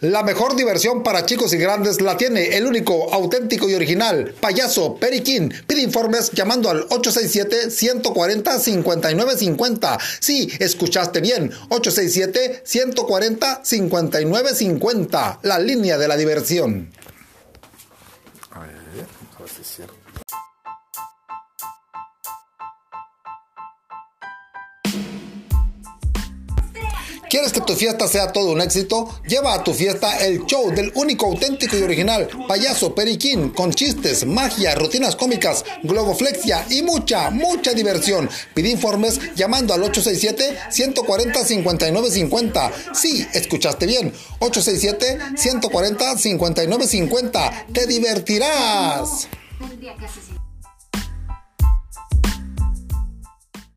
La mejor diversión para chicos y grandes la tiene el único, auténtico y original payaso Periquín. Pide informes llamando al 867-140-5950. Sí, escuchaste bien, 867-140-5950. La línea de la diversión. A ver, a ver si es cierto. ¿Quieres que tu fiesta sea todo un éxito? Lleva a tu fiesta el show del único auténtico y original payaso Periquín con chistes, magia, rutinas cómicas, globoflexia y mucha, mucha diversión. Pide informes llamando al 867-140-5950. Sí, escuchaste bien. 867-140-5950. Te divertirás.